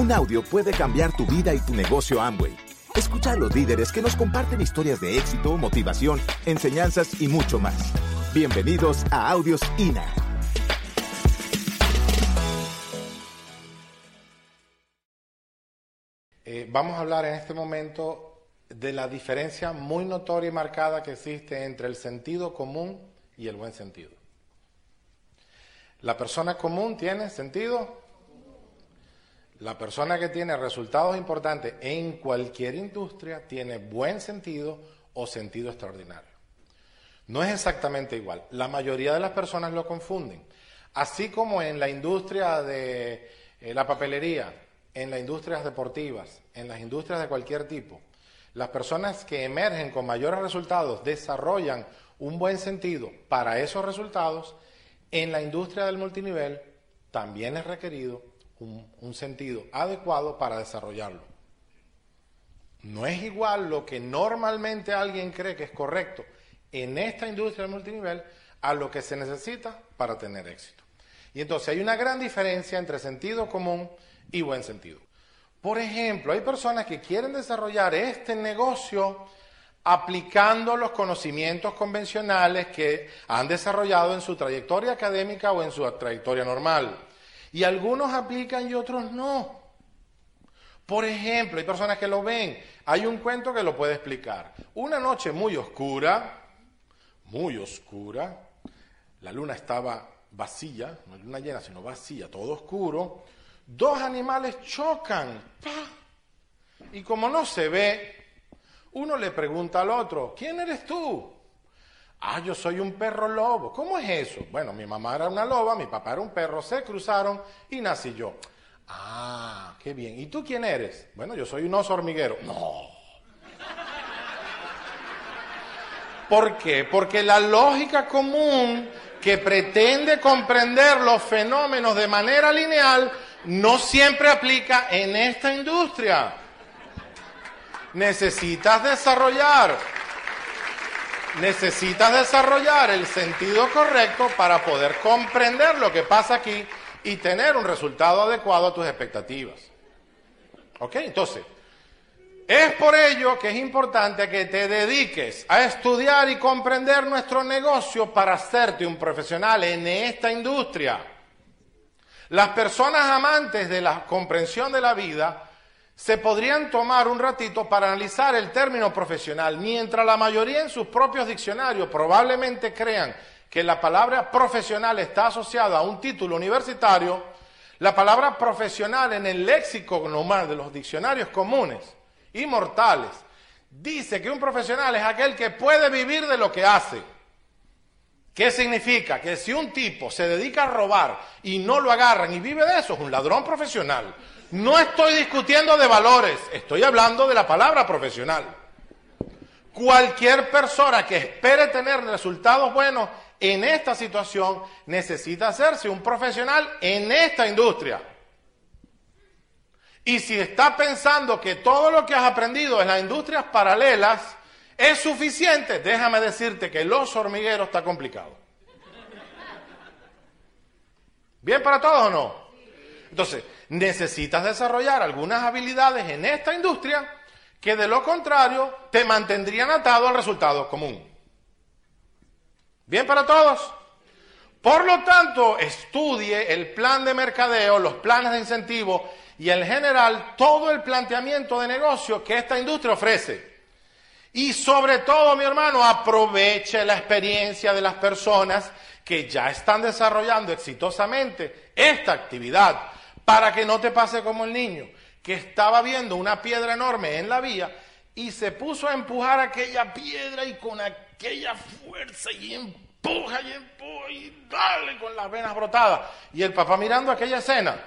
Un audio puede cambiar tu vida y tu negocio Amway. Escucha a los líderes que nos comparten historias de éxito, motivación, enseñanzas y mucho más. Bienvenidos a Audios INA. Eh, vamos a hablar en este momento de la diferencia muy notoria y marcada que existe entre el sentido común y el buen sentido. La persona común tiene sentido. La persona que tiene resultados importantes en cualquier industria tiene buen sentido o sentido extraordinario. No es exactamente igual. La mayoría de las personas lo confunden. Así como en la industria de eh, la papelería, en las industrias deportivas, en las industrias de cualquier tipo, las personas que emergen con mayores resultados desarrollan un buen sentido para esos resultados en la industria del multinivel también es requerido un, sentido adecuado para desarrollarlo. No es igual lo que normalmente alguien cree que es correcto en esta industria del multinivel a lo que se necesita para tener éxito. Y entonces hay una gran diferencia entre sentido común y buen sentido. Por ejemplo, hay personas que quieren desarrollar este negocio aplicando los conocimientos convencionales que han desarrollado en su trayectoria académica o en su trayectoria normal. Y algunos aplican y otros no. Por ejemplo, hay personas que lo ven. Hay un cuento que lo puede explicar. Una noche muy oscura, muy oscura, la luna estaba vacía, no luna llena, sino vacía, todo oscuro. Dos animales chocan. Y como no se ve, uno le pregunta al otro, ¿quién eres tú? Ah, yo soy un perro lobo. ¿Cómo es eso? Bueno, mi mamá era una loba, mi papá era un perro, se cruzaron y nací yo. Ah, qué bien. ¿Y tú quién eres? Bueno, yo soy un oso hormiguero. No. ¿Por qué? Porque la lógica común que pretende comprender los fenómenos de manera lineal no siempre aplica en esta industria necesitas desarrollar, necesitas desarrollar el sentido correcto para poder comprender lo que pasa aquí y tener un resultado adecuado a tus expectativas. ¿Ok? Entonces, es por ello que es importante que te dediques a estudiar y comprender nuestro negocio para hacerte un profesional en esta industria. Las personas amantes de la comprensión de la vida se podrían tomar un ratito para analizar el término profesional, mientras la mayoría en sus propios diccionarios probablemente crean que la palabra profesional está asociada a un título universitario, la palabra profesional en el léxico normal de los diccionarios comunes y mortales dice que un profesional es aquel que puede vivir de lo que hace. ¿Qué significa? Que si un tipo se dedica a robar y no lo agarran y vive de eso, es un ladrón profesional. No estoy discutiendo de valores, estoy hablando de la palabra profesional. Cualquier persona que espere tener resultados buenos en esta situación necesita hacerse un profesional en esta industria. Y si está pensando que todo lo que has aprendido en las industrias paralelas es suficiente, déjame decirte que los hormigueros está complicado. ¿Bien para todos o no? Entonces, necesitas desarrollar algunas habilidades en esta industria que de lo contrario te mantendrían atado al resultado común. ¿Bien para todos? Por lo tanto, estudie el plan de mercadeo, los planes de incentivo y en general todo el planteamiento de negocio que esta industria ofrece. Y sobre todo, mi hermano, aproveche la experiencia de las personas que ya están desarrollando exitosamente esta actividad para que no te pase como el niño, que estaba viendo una piedra enorme en la vía y se puso a empujar aquella piedra y con aquella fuerza y empuja y empuja y dale con las venas brotadas. Y el papá mirando aquella escena.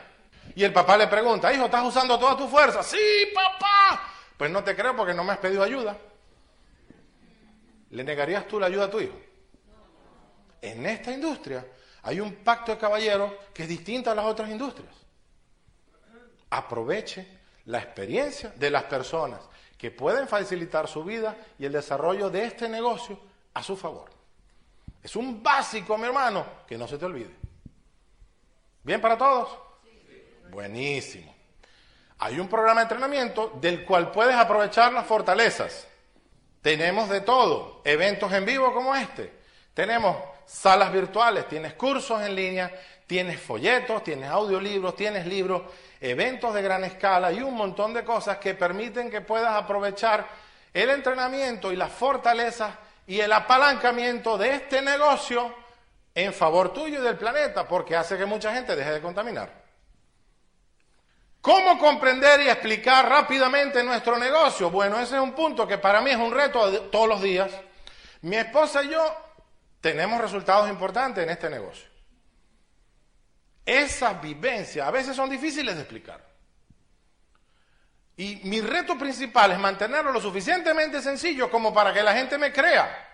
Y el papá le pregunta, hijo, ¿estás usando toda tu fuerza? Sí, papá. Pues no te creo porque no me has pedido ayuda. ¿Le negarías tú la ayuda a tu hijo? En esta industria hay un pacto de caballeros que es distinto a las otras industrias aproveche la experiencia de las personas que pueden facilitar su vida y el desarrollo de este negocio a su favor. Es un básico, mi hermano, que no se te olvide. ¿Bien para todos? Buenísimo. Hay un programa de entrenamiento del cual puedes aprovechar las fortalezas. Tenemos de todo, eventos en vivo como este. Tenemos salas virtuales, tienes cursos en línea, tienes folletos, tienes audiolibros, tienes libros, eventos de gran escala y un montón de cosas que permiten que puedas aprovechar el entrenamiento y las fortalezas y el apalancamiento de este negocio en favor tuyo y del planeta, porque hace que mucha gente deje de contaminar. ¿Cómo comprender y explicar rápidamente nuestro negocio? Bueno, ese es un punto que para mí es un reto todos los días. Mi esposa y yo tenemos resultados importantes en este negocio. Esas vivencias a veces son difíciles de explicar. Y mi reto principal es mantenerlo lo suficientemente sencillo como para que la gente me crea.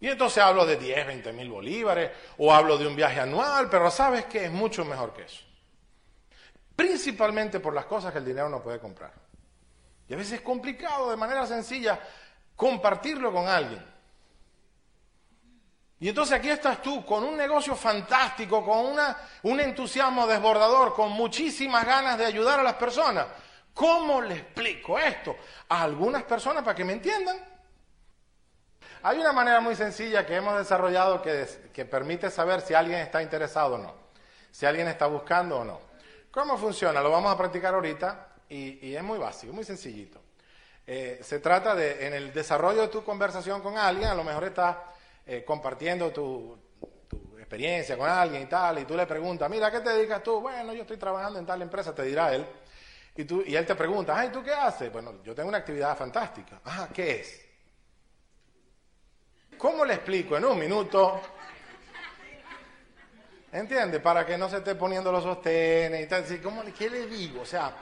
Y entonces hablo de 10, 20 mil bolívares o hablo de un viaje anual, pero sabes que es mucho mejor que eso. Principalmente por las cosas que el dinero no puede comprar. Y a veces es complicado de manera sencilla compartirlo con alguien. Y entonces aquí estás tú con un negocio fantástico, con una, un entusiasmo desbordador, con muchísimas ganas de ayudar a las personas. ¿Cómo le explico esto a algunas personas para que me entiendan? Hay una manera muy sencilla que hemos desarrollado que, permite saber si alguien está interesado o no, si alguien está buscando o no. ¿Cómo funciona? Lo vamos a practicar ahorita y, y es muy básico, muy sencillito. Eh, se trata de, en el desarrollo de tu conversación con alguien, a lo mejor estás eh, compartiendo tu, experiencia con alguien y tal, y tú le preguntas, mira, ¿qué te dedicas tú? Bueno, yo estoy trabajando en tal empresa, te dirá él. Y, tú, y él te pregunta, ay, ¿tú qué haces? Bueno, yo tengo una actividad fantástica. Ajá, ¿qué es? ¿Cómo le explico en un minuto? ¿Entiendes? Para que no se esté poniendo los sostenes y tal. ¿Cómo, ¿Qué le digo? O sea,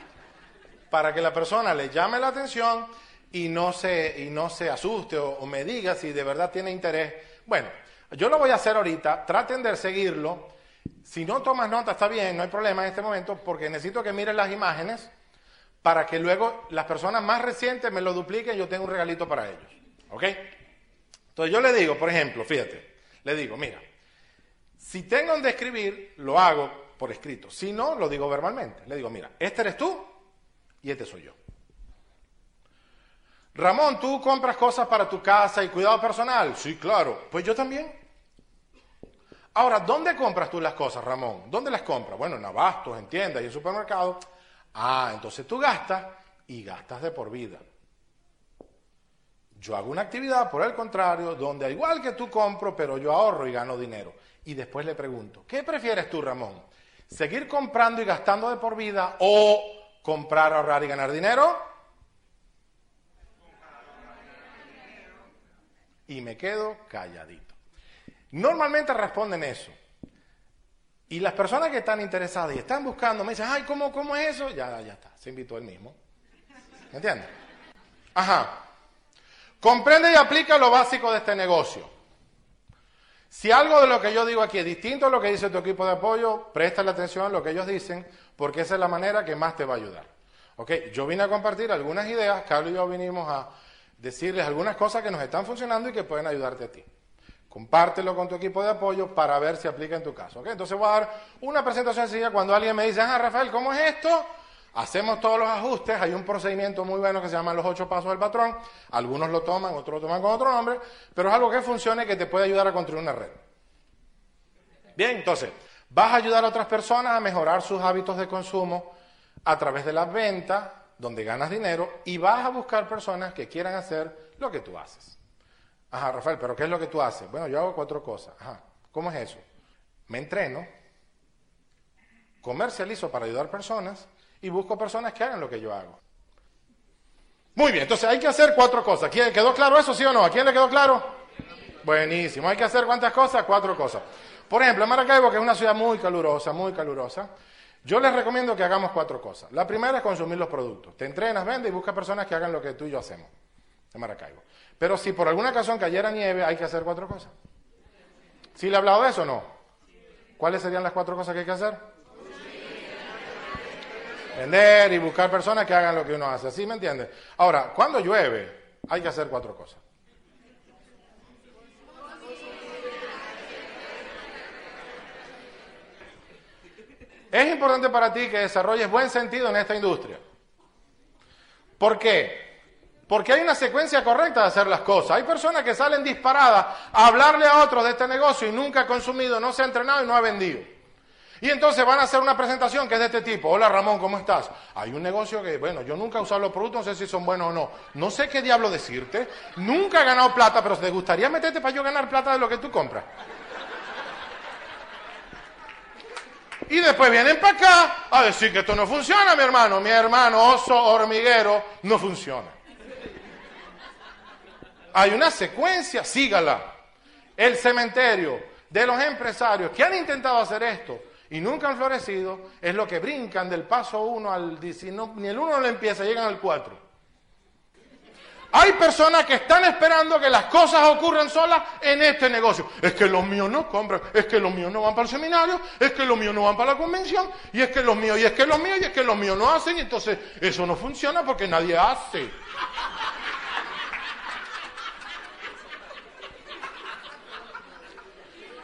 para que la persona le llame la atención y no se, y no se asuste o me diga si de verdad tiene interés bueno, yo lo voy a hacer ahorita, traten de seguirlo. Si no tomas nota, está bien, no hay problema en este momento, porque necesito que miren las imágenes para que luego las personas más recientes me lo dupliquen y yo tengo un regalito para ellos. ¿Ok? Entonces yo le digo, por ejemplo, fíjate, le digo, mira, si tengo donde escribir, lo hago por escrito. Si no, lo digo verbalmente. Le digo, mira, este eres tú y este soy yo. Ramón, ¿tú compras cosas para tu casa y cuidado personal? Sí, claro. Pues yo también. Ahora, ¿dónde compras tú las cosas, Ramón? ¿Dónde las compras? Bueno, en abastos, en tiendas y en supermercados. Ah, entonces tú gastas y gastas de por vida. Yo hago una actividad, por el contrario, donde igual que tú compro, pero yo ahorro y gano dinero. Y después le pregunto, ¿qué prefieres tú, Ramón? ¿Seguir comprando y gastando de por vida o comprar, ahorrar y ganar dinero? Y me quedo calladito. Normalmente responden eso. Y las personas que están interesadas y están buscando me dicen, ay, ¿cómo, cómo es eso? Ya, ya está, se invitó él mismo. ¿Me entiendes? Ajá. Comprende y aplica lo básico de este negocio. Si algo de lo que yo digo aquí es distinto a lo que dice tu equipo de apoyo, presta la atención a lo que ellos dicen, porque esa es la manera que más te va a ayudar. ¿Ok? Yo vine a compartir algunas ideas, Carlos y yo vinimos a decirles algunas cosas que nos están funcionando y que pueden ayudarte a ti. Compártelo con tu equipo de apoyo para ver si aplica en tu caso. Entonces voy a dar una presentación sencilla. Cuando alguien me dice, ah, Rafael, ¿cómo es esto? Hacemos todos los ajustes. Hay un procedimiento muy bueno que se llama los ocho pasos del patrón. Algunos lo toman, otros lo toman con otro nombre, pero es algo que funcione y que te puede ayudar a construir una red. Bien, entonces, vas a ayudar a otras personas a mejorar sus hábitos de consumo a través de las ventas, donde ganas dinero y vas a buscar personas que quieran hacer lo que tú haces. Ajá, Rafael, pero ¿qué es lo que tú haces? Bueno, yo hago cuatro cosas. Ajá, ¿cómo es eso? Me entreno, comercializo para ayudar personas y busco personas que hagan lo que yo hago. Muy bien, entonces hay que hacer cuatro cosas. ¿Quedó claro eso, sí o no? ¿A quién le quedó claro? Buenísimo. Hay que hacer cuántas cosas? Cuatro cosas. Por ejemplo, en Maracaibo, que es una ciudad muy calurosa, muy calurosa, yo les recomiendo que hagamos cuatro cosas. La primera es consumir los productos. Te entrenas, vende y busca personas que hagan lo que tú y yo hacemos en Maracaibo. Pero si por alguna razón cayera nieve, hay que hacer cuatro cosas. ¿Sí le he hablado de eso o no? ¿Cuáles serían las cuatro cosas que hay que hacer? Vender y buscar personas que hagan lo que uno hace. ¿Sí me entiendes? Ahora, cuando llueve, hay que hacer cuatro cosas. Es importante para ti que desarrolles buen sentido en esta industria. ¿Por qué? Porque hay una secuencia correcta de hacer las cosas. Hay personas que salen disparadas a hablarle a otros de este negocio y nunca ha consumido, no se ha entrenado y no ha vendido. Y entonces van a hacer una presentación que es de este tipo. Hola Ramón, ¿cómo estás? Hay un negocio que, bueno, yo nunca he usado los productos, no sé si son buenos o no. No sé qué diablo decirte. Nunca he ganado plata, pero ¿te gustaría meterte para yo ganar plata de lo que tú compras? Y después vienen para acá a decir que esto no funciona, mi hermano. Mi hermano oso hormiguero no funciona. Hay una secuencia, sígala. El cementerio de los empresarios que han intentado hacer esto y nunca han florecido es lo que brincan del paso 1 al 19, ni el 1 no le empieza, llegan al 4. Hay personas que están esperando que las cosas ocurran solas en este negocio. Es que los míos no compran, es que los míos no van para el seminario, es que los míos no van para la convención, y es que los míos, y es que los míos, y es que los míos no hacen, y entonces eso no funciona porque nadie hace.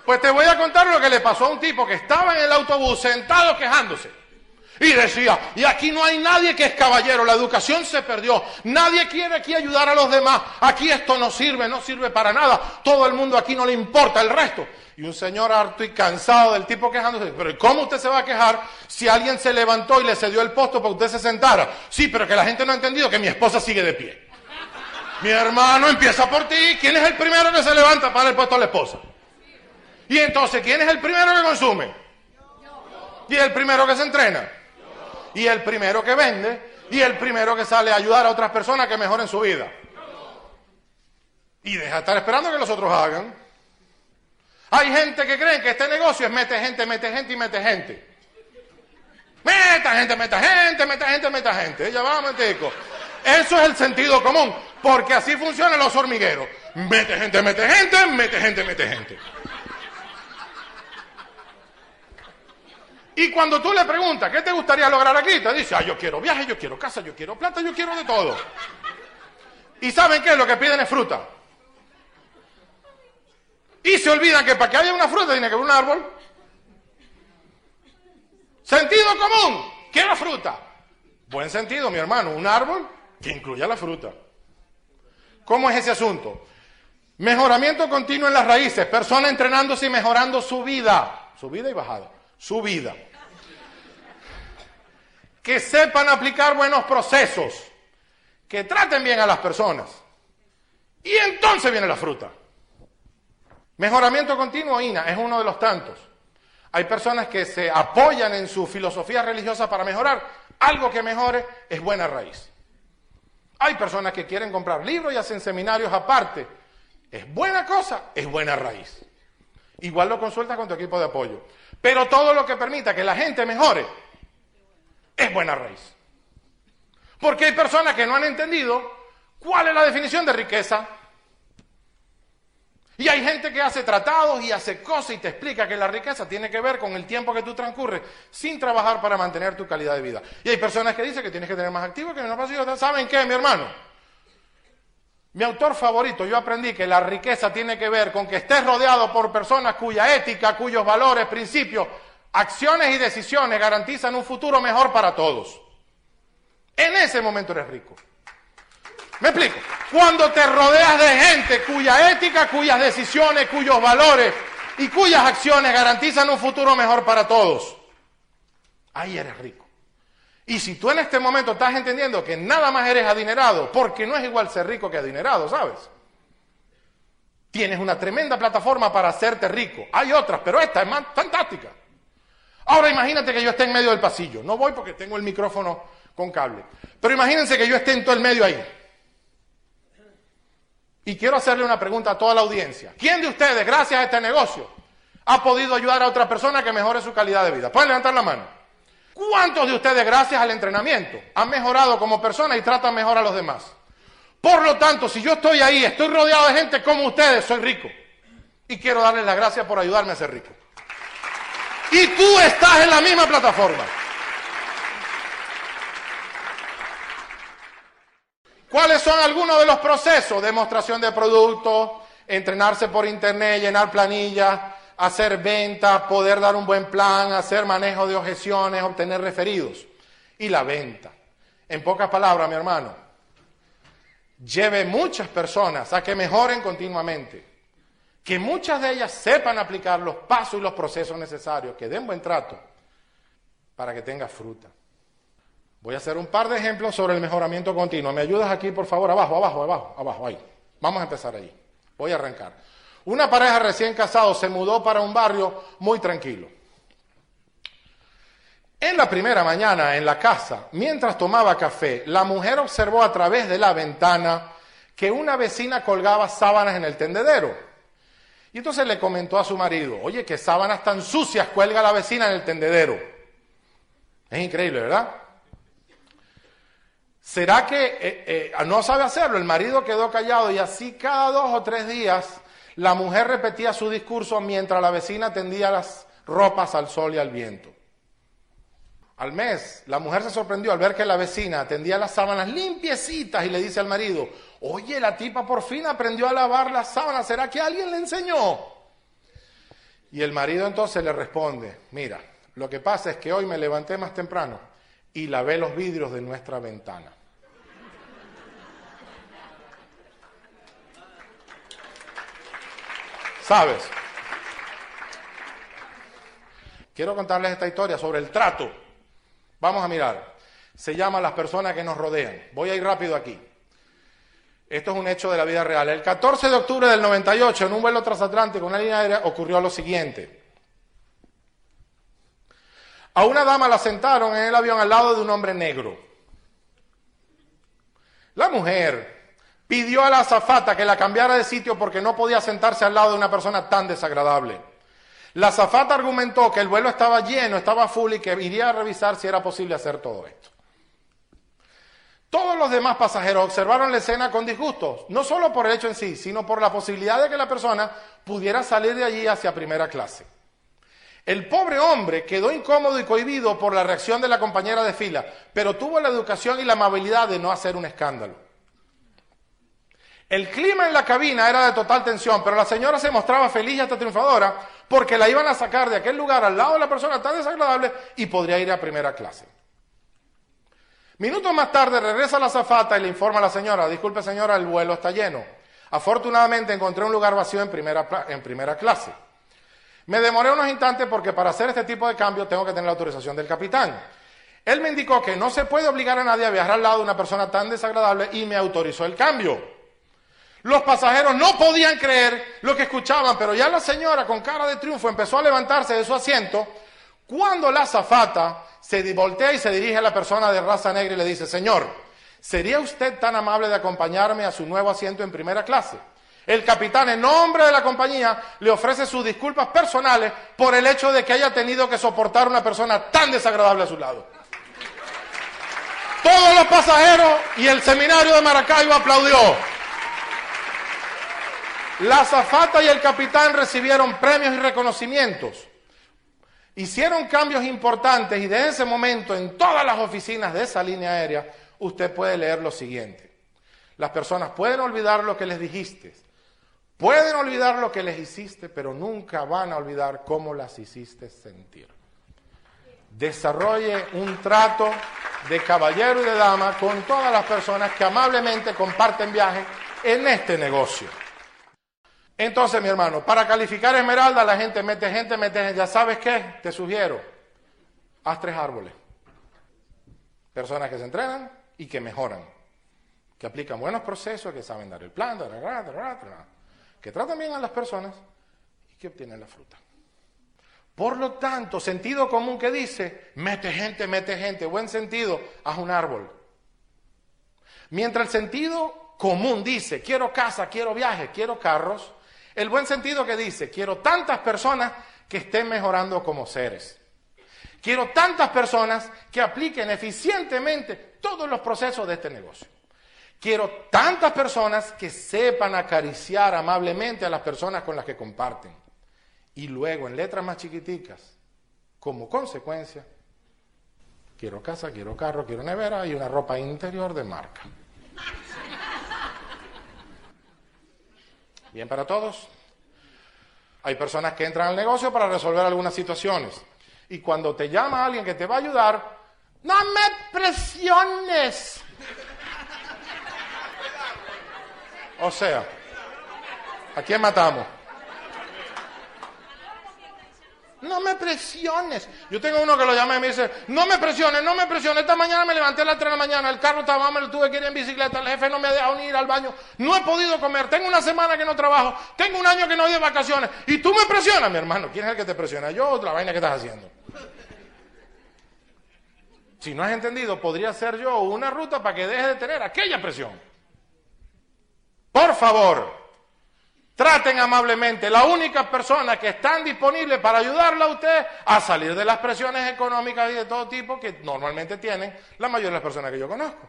Pues te voy a contar lo que le pasó a un tipo que estaba en el autobús sentado quejándose. Y decía, y aquí no hay nadie que es caballero, la educación se perdió, nadie quiere aquí ayudar a los demás, aquí esto no sirve, no sirve para nada, todo el mundo aquí no le importa el resto. Y un señor harto y cansado del tipo quejándose, pero ¿cómo usted se va a quejar si alguien se levantó y le cedió el puesto para que usted se sentara? Sí, pero que la gente no ha entendido que mi esposa sigue de pie. Mi hermano empieza por ti, ¿quién es el primero que se levanta para el puesto a la esposa? Y entonces, ¿quién es el primero que consume? ¿Y el primero que se entrena? Y el primero que vende y el primero que sale a ayudar a otras personas que mejoren su vida. Y deja de estar esperando que los otros hagan. Hay gente que cree que este negocio es mete gente, mete gente y mete gente. Meta gente, meta gente, meta gente, meta gente. Ya va, metico. Eso es el sentido común, porque así funcionan los hormigueros. Mete gente, mete gente, mete gente, mete gente. Y cuando tú le preguntas, ¿qué te gustaría lograr aquí? Te dice, ah, yo quiero viaje, yo quiero casa, yo quiero plata, yo quiero de todo. ¿Y saben qué? Lo que piden es fruta. Y se olvidan que para que haya una fruta tiene que haber un árbol. Sentido común, quiero fruta. Buen sentido, mi hermano, un árbol que incluya la fruta. ¿Cómo es ese asunto? Mejoramiento continuo en las raíces, persona entrenándose y mejorando su vida, su vida y bajada, su vida que sepan aplicar buenos procesos, que traten bien a las personas. Y entonces viene la fruta. Mejoramiento continuo, INA, es uno de los tantos. Hay personas que se apoyan en su filosofía religiosa para mejorar. Algo que mejore es buena raíz. Hay personas que quieren comprar libros y hacen seminarios aparte. Es buena cosa, es buena raíz. Igual lo consultas con tu equipo de apoyo. Pero todo lo que permita que la gente mejore es buena raíz. Porque hay personas que no han entendido cuál es la definición de riqueza. Y hay gente que hace tratados y hace cosas y te explica que la riqueza tiene que ver con el tiempo que tú transcurres sin trabajar para mantener tu calidad de vida. Y hay personas que dicen que tienes que tener más activo que menos pasivo. ¿Saben qué, mi hermano? Mi autor favorito, yo aprendí que la riqueza tiene que ver con que estés rodeado por personas cuya ética, cuyos valores, principios acciones y decisiones garantizan un futuro mejor para todos. En ese momento eres rico. ¿Me explico? Cuando te rodeas de gente cuya ética, cuyas decisiones, cuyos valores y cuyas acciones garantizan un futuro mejor para todos, ahí eres rico. Y si tú en este momento estás entendiendo que nada más eres adinerado, porque no es igual ser rico que adinerado, ¿sabes? Tienes una tremenda plataforma para hacerte rico. Hay otras, pero esta es más fantástica. Ahora imagínate que yo esté en medio del pasillo. No voy porque tengo el micrófono con cable. Pero imagínense que yo esté en todo el medio ahí. Y quiero hacerle una pregunta a toda la audiencia. ¿Quién de ustedes, gracias a este negocio, ha podido ayudar a otra persona que mejore su calidad de vida? Pueden levantar la mano. ¿Cuántos de ustedes, gracias al entrenamiento, han mejorado como persona y tratan mejor a los demás? Por lo tanto, si yo estoy ahí, estoy rodeado de gente como ustedes, soy rico. Y quiero darles las gracias por ayudarme a ser rico. Y tú estás en la misma plataforma. ¿Cuáles son algunos de los procesos? Demostración de producto, entrenarse por internet, llenar planillas, hacer venta, poder dar un buen plan, hacer manejo de objeciones, obtener referidos. Y la venta. En pocas palabras, mi hermano, lleve muchas personas a que mejoren continuamente, que muchas de ellas sepan aplicar los pasos y los procesos necesarios, que den buen trato para que tenga fruta. Voy a hacer un par de ejemplos sobre el mejoramiento continuo. ¿Me ayudas aquí, por favor? Abajo, abajo, abajo, abajo, ahí. Vamos a empezar allí. Voy a arrancar. Una pareja recién casada se mudó para un barrio muy tranquilo. En la primera mañana, en la casa, mientras tomaba café, la mujer observó a través de la ventana que una vecina colgaba sábanas en el tendedero. Y entonces le comentó a su marido, oye, qué sábanas tan sucias cuelga la vecina en el tendedero. Es increíble, ¿verdad? ¿Será que eh, eh, no sabe hacerlo? El marido quedó callado y así cada dos o tres días la mujer repetía su discurso mientras la vecina tendía las ropas al sol y al viento. Al mes, la mujer se sorprendió al ver que la vecina tendía las sábanas limpiecitas y le dice al marido, oye, la tipa por fin aprendió a lavar las sábanas, ¿será que alguien le enseñó? Y el marido entonces le responde, mira, lo que pasa es que hoy me levanté más temprano y lavé los vidrios de nuestra ventana. ¿Sabes? Quiero contarles esta historia sobre el trato. Vamos a mirar. Se llama Las personas que nos rodean. Voy a ir rápido aquí. Esto es un hecho de la vida real. El 14 de octubre del 98, en un vuelo transatlántico, una línea aérea, ocurrió lo siguiente. A una dama la sentaron en el avión al lado de un hombre negro. La mujer pidió a la azafata que la cambiara de sitio porque no podía sentarse al lado de una persona tan desagradable. La azafata argumentó que el vuelo estaba lleno, estaba full y que iría a revisar si era posible hacer todo esto. Todos los demás pasajeros observaron la escena con disgusto, no solo por el hecho en sí, sino por la posibilidad de que la persona pudiera salir de allí hacia primera clase. El pobre hombre quedó incómodo y cohibido por la reacción de la compañera de fila, pero tuvo la educación y la amabilidad de no hacer un escándalo. El clima en la cabina era de total tensión, pero la señora se mostraba feliz y hasta triunfadora porque la iban a sacar de aquel lugar al lado de la persona tan desagradable y podría ir a primera clase. Minutos más tarde regresa la zafata y le informa a la señora, disculpe señora, el vuelo está lleno. Afortunadamente encontré un lugar vacío en primera, en primera clase. Me demoré unos instantes porque para hacer este tipo de cambio tengo que tener la autorización del capitán. Él me indicó que no se puede obligar a nadie a viajar al lado de una persona tan desagradable y me autorizó el cambio. Los pasajeros no podían creer lo que escuchaban, pero ya la señora con cara de triunfo empezó a levantarse de su asiento cuando la azafata se voltea y se dirige a la persona de raza negra y le dice, Señor, ¿sería usted tan amable de acompañarme a su nuevo asiento en primera clase? El capitán, en nombre de la compañía, le ofrece sus disculpas personales por el hecho de que haya tenido que soportar una persona tan desagradable a su lado. Todos los pasajeros y el seminario de Maracaibo aplaudió. La azafata y el capitán recibieron premios y reconocimientos. Hicieron cambios importantes y desde ese momento en todas las oficinas de esa línea aérea usted puede leer lo siguiente. Las personas pueden olvidar lo que les dijiste, pueden olvidar lo que les hiciste, pero nunca van a olvidar cómo las hiciste sentir. Desarrolle un trato de caballero y de dama con todas las personas que amablemente comparten viaje en este negocio. Entonces, mi hermano, para calificar esmeralda, la gente mete gente, mete gente. ¿Ya sabes qué? Te sugiero, haz tres árboles. Personas que se entrenan y que mejoran, que aplican buenos procesos, que saben dar el plan, que tratan bien a las personas y que obtienen la fruta. Por lo tanto, sentido común que dice, mete gente, mete gente, buen sentido, haz un árbol. Mientras el sentido común dice, quiero casa, quiero viaje, quiero carros, el buen sentido que dice, quiero tantas personas que estén mejorando como seres. Quiero tantas personas que apliquen eficientemente todos los procesos de este negocio. Quiero tantas personas que sepan acariciar amablemente a las personas con las que comparten. Y luego, en letras más chiquiticas, como consecuencia, quiero casa, quiero carro, quiero nevera y una ropa interior de marca. Bien para todos. Hay personas que entran al negocio para resolver algunas situaciones. Y cuando te llama alguien que te va a ayudar, no me presiones. O sea, ¿a quién matamos? No me presiones. Yo tengo uno que lo llama y me dice, no me presiones, no me presiones. Esta mañana me levanté a las 3 de la mañana, el carro estaba mal, tuve que ir en bicicleta, el jefe no me ha dejado ni ir al baño, no he podido comer, tengo una semana que no trabajo, tengo un año que no voy de vacaciones. Y tú me presionas, mi hermano. ¿Quién es el que te presiona? ¿Yo o otra vaina que estás haciendo? Si no has entendido, podría ser yo una ruta para que deje de tener aquella presión. Por favor, traten amablemente. La única persona que están disponibles para ayudarla a usted a salir de las presiones económicas y de todo tipo que normalmente tienen la mayoría de las personas que yo conozco.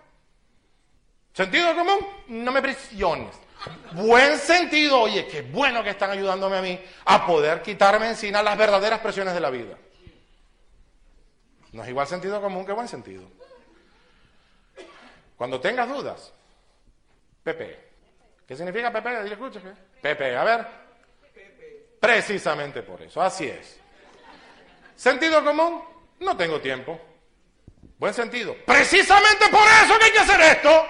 ¿Sentido común? No me presiones. Buen sentido, oye, qué bueno que están ayudándome a mí a poder quitarme encima las verdaderas presiones de la vida. No es igual sentido común que buen sentido. Cuando tengas dudas, Pepe. ¿Qué significa Pepe? Dile, escucha. Pepe, a ver. Precisamente por eso, así es. Sentido común, no tengo tiempo. Buen sentido. Precisamente por eso que hay que hacer esto.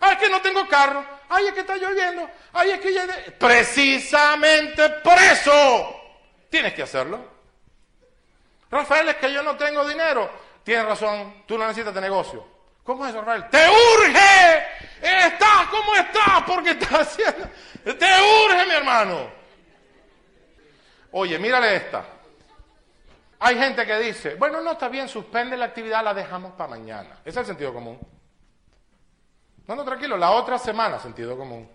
Ay, es que no tengo carro. Ay, es que está lloviendo. Ay, es que ya... Precisamente por eso tienes que hacerlo. Rafael, es que yo no tengo dinero. Tienes razón, tú no necesitas de negocio. ¿Cómo es eso, Rafael? ¡Te urge! ¡Estás como estás! Porque estás haciendo. ¡Te urge, mi hermano! Oye, mírale esta. Hay gente que dice, bueno, no está bien, suspende la actividad, la dejamos para mañana. Ese es el sentido común. No, no, tranquilo, la otra semana, sentido común.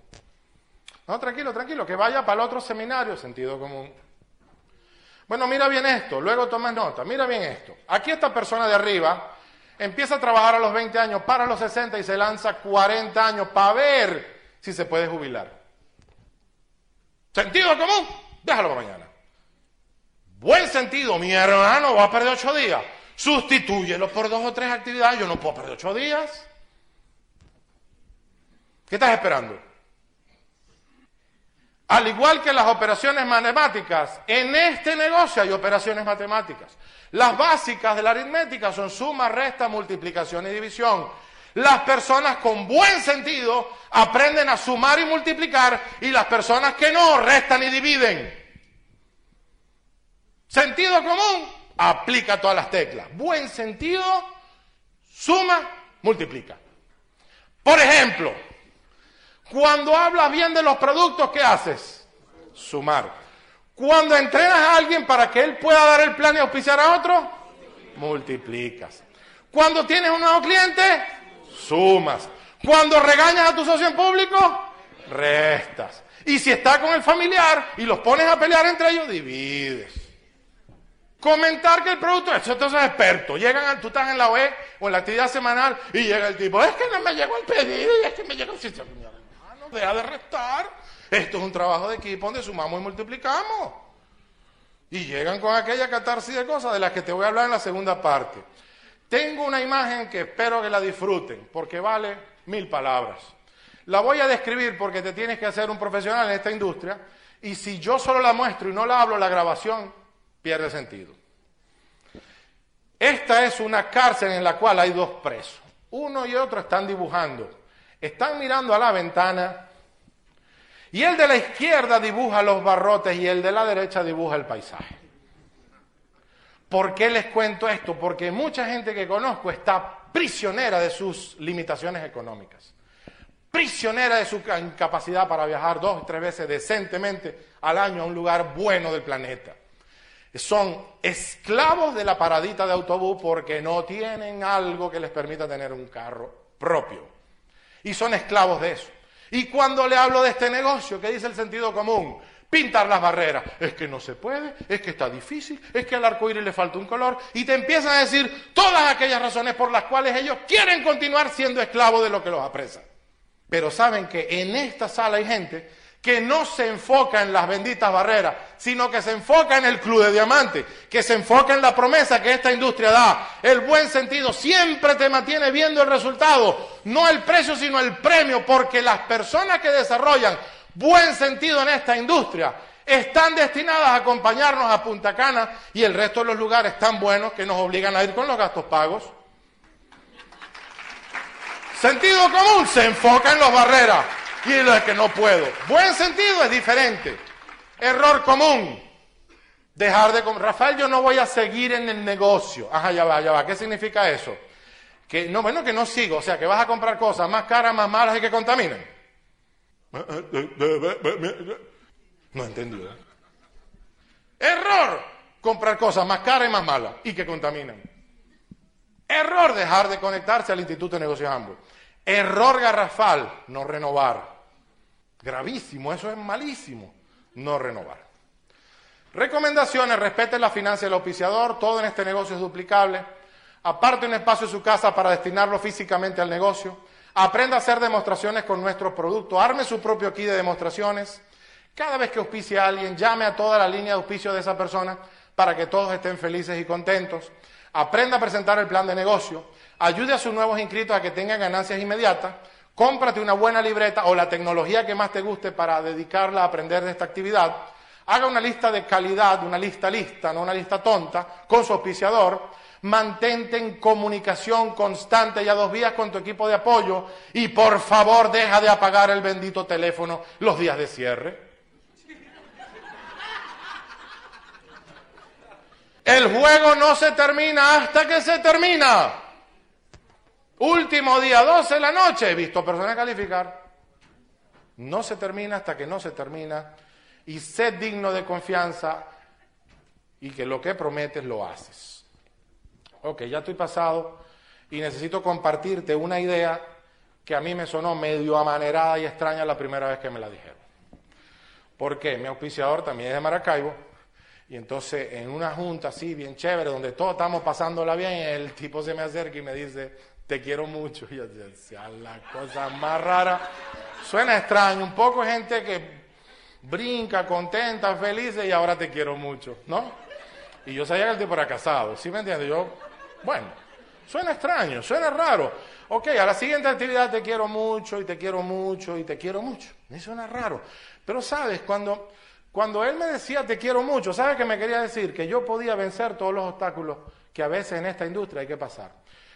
No, tranquilo, tranquilo, que vaya para el otro seminario, sentido común. Bueno, mira bien esto, luego tomas nota, mira bien esto. Aquí esta persona de arriba empieza a trabajar a los 20 años, para los 60 y se lanza 40 años para ver si se puede jubilar. ¿Sentido común? Déjalo para mañana. Buen sentido, mi hermano va a perder 8 días. Sustitúyelo por dos o tres actividades, yo no puedo perder 8 días. ¿Qué estás esperando? Al igual que las operaciones matemáticas, en este negocio hay operaciones matemáticas. Las básicas de la aritmética son suma, resta, multiplicación y división. Las personas con buen sentido aprenden a sumar y multiplicar y las personas que no restan y dividen. Sentido común, aplica todas las teclas. Buen sentido, suma, multiplica. Por ejemplo, cuando hablas bien de los productos, ¿qué haces? Sumar. Cuando entrenas a alguien para que él pueda dar el plan y auspiciar a otro, multiplicas. Cuando tienes un nuevo cliente, sumas. Cuando regañas a tu socio en público, restas. Y si está con el familiar y los pones a pelear entre ellos, divides. Comentar que el producto, eso entonces es experto. Llegan, tú estás en la OE o en la actividad semanal y llega el tipo, es que no me llegó el pedido y es que me llegó el deja de restar. Esto es un trabajo de equipo donde sumamos y multiplicamos. Y llegan con aquella catarsis de cosas de las que te voy a hablar en la segunda parte. Tengo una imagen que espero que la disfruten, porque vale mil palabras. La voy a describir porque te tienes que hacer un profesional en esta industria, y si yo solo la muestro y no la hablo, la grabación pierde sentido. Esta es una cárcel en la cual hay dos presos. Uno y otro están dibujando. Están mirando a la ventana y el de la izquierda dibuja los barrotes y el de la derecha dibuja el paisaje. ¿Por qué les cuento esto? Porque mucha gente que conozco está prisionera de sus limitaciones económicas, prisionera de su incapacidad para viajar dos o tres veces decentemente al año a un lugar bueno del planeta. Son esclavos de la paradita de autobús porque no tienen algo que les permita tener un carro propio. Y son esclavos de eso. Y cuando le hablo de este negocio, ¿qué dice el sentido común? Pintar las barreras. Es que no se puede, es que está difícil, es que al arco iris le falta un color. Y te empiezan a decir todas aquellas razones por las cuales ellos quieren continuar siendo esclavos de lo que los apresa. Pero saben que en esta sala hay gente que no se enfoca en las benditas barreras, sino que se enfoca en el club de diamante, que se enfoca en la promesa que esta industria da. El buen sentido siempre te mantiene viendo el resultado, no el precio, sino el premio, porque las personas que desarrollan buen sentido en esta industria están destinadas a acompañarnos a Punta Cana y el resto de los lugares tan buenos que nos obligan a ir con los gastos pagos. Sentido común se enfoca en las barreras y lo que no puedo. Buen sentido es diferente. Error común. Dejar de... Rafael, yo no voy a seguir en el negocio. Ajá, ya va, ya va. ¿Qué significa eso? Que no, bueno, que no sigo. O sea, que vas a comprar cosas más caras, más malas y que contaminen. No he entendido. Error. Comprar cosas más caras y más malas y que contaminan. Error dejar de conectarse al Instituto de Negocios Ambos. Error garrafal, no renovar. Gravísimo, eso es malísimo, no renovar. Recomendaciones, respeten la financia del auspiciador, todo en este negocio es duplicable. Aparte un espacio en su casa para destinarlo físicamente al negocio. Aprenda a hacer demostraciones con nuestros productos. Arme su propio kit de demostraciones. Cada vez que auspicie a alguien, llame a toda la línea de auspicio de esa persona para que todos estén felices y contentos. Aprenda a presentar el plan de negocio. Ayude a sus nuevos inscritos a que tengan ganancias inmediatas cómprate una buena libreta o la tecnología que más te guste para dedicarla a aprender de esta actividad, haga una lista de calidad, una lista lista, no una lista tonta, con su auspiciador, mantente en comunicación constante y a dos vías con tu equipo de apoyo y por favor deja de apagar el bendito teléfono los días de cierre. El juego no se termina hasta que se termina. Último día, 12 de la noche, he visto personas calificar. No se termina hasta que no se termina. Y sé digno de confianza y que lo que prometes lo haces. Ok, ya estoy pasado y necesito compartirte una idea que a mí me sonó medio amanerada y extraña la primera vez que me la dijeron. ¿Por qué? Mi auspiciador también es de Maracaibo y entonces en una junta así bien chévere donde todos estamos pasándola bien, el tipo se me acerca y me dice, te quiero mucho. Y yo decía, la cosa más rara. Suena extraño, un poco gente que brinca, contenta, feliz y ahora te quiero mucho, ¿no? Y yo sabía que el tipo era casado, ¿sí me entiendes? Yo, bueno, suena extraño, suena raro. Ok, a la siguiente actividad te quiero mucho y te quiero mucho y te quiero mucho. Me suena raro. Pero sabes, cuando, cuando él me decía te quiero mucho, ¿sabes qué me quería decir? Que yo podía vencer todos los obstáculos que a veces en esta industria hay que pasar.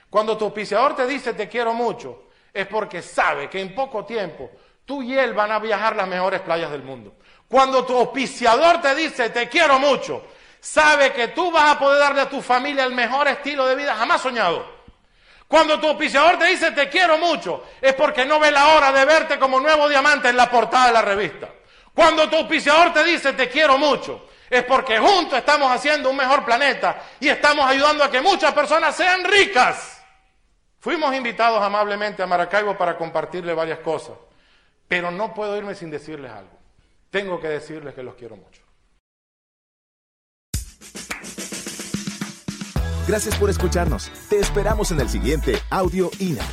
Cuando tu auspiciador te dice te quiero mucho, es porque sabe que en poco tiempo tú y él van a viajar las mejores playas del mundo. Cuando tu auspiciador te dice te quiero mucho, sabe que tú vas a poder darle a tu familia el mejor estilo de vida jamás soñado. Cuando tu auspiciador te dice te quiero mucho, es porque no ve la hora de verte como nuevo diamante en la portada de la revista. Cuando tu auspiciador te dice te quiero mucho, es porque juntos estamos haciendo un mejor planeta y estamos ayudando a que muchas personas sean ricas. Fuimos invitados amablemente a Maracaibo para compartirle varias cosas, pero no puedo irme sin decirles algo. Tengo que decirles que los quiero mucho. Gracias por escucharnos. Te esperamos en el siguiente Audio INA.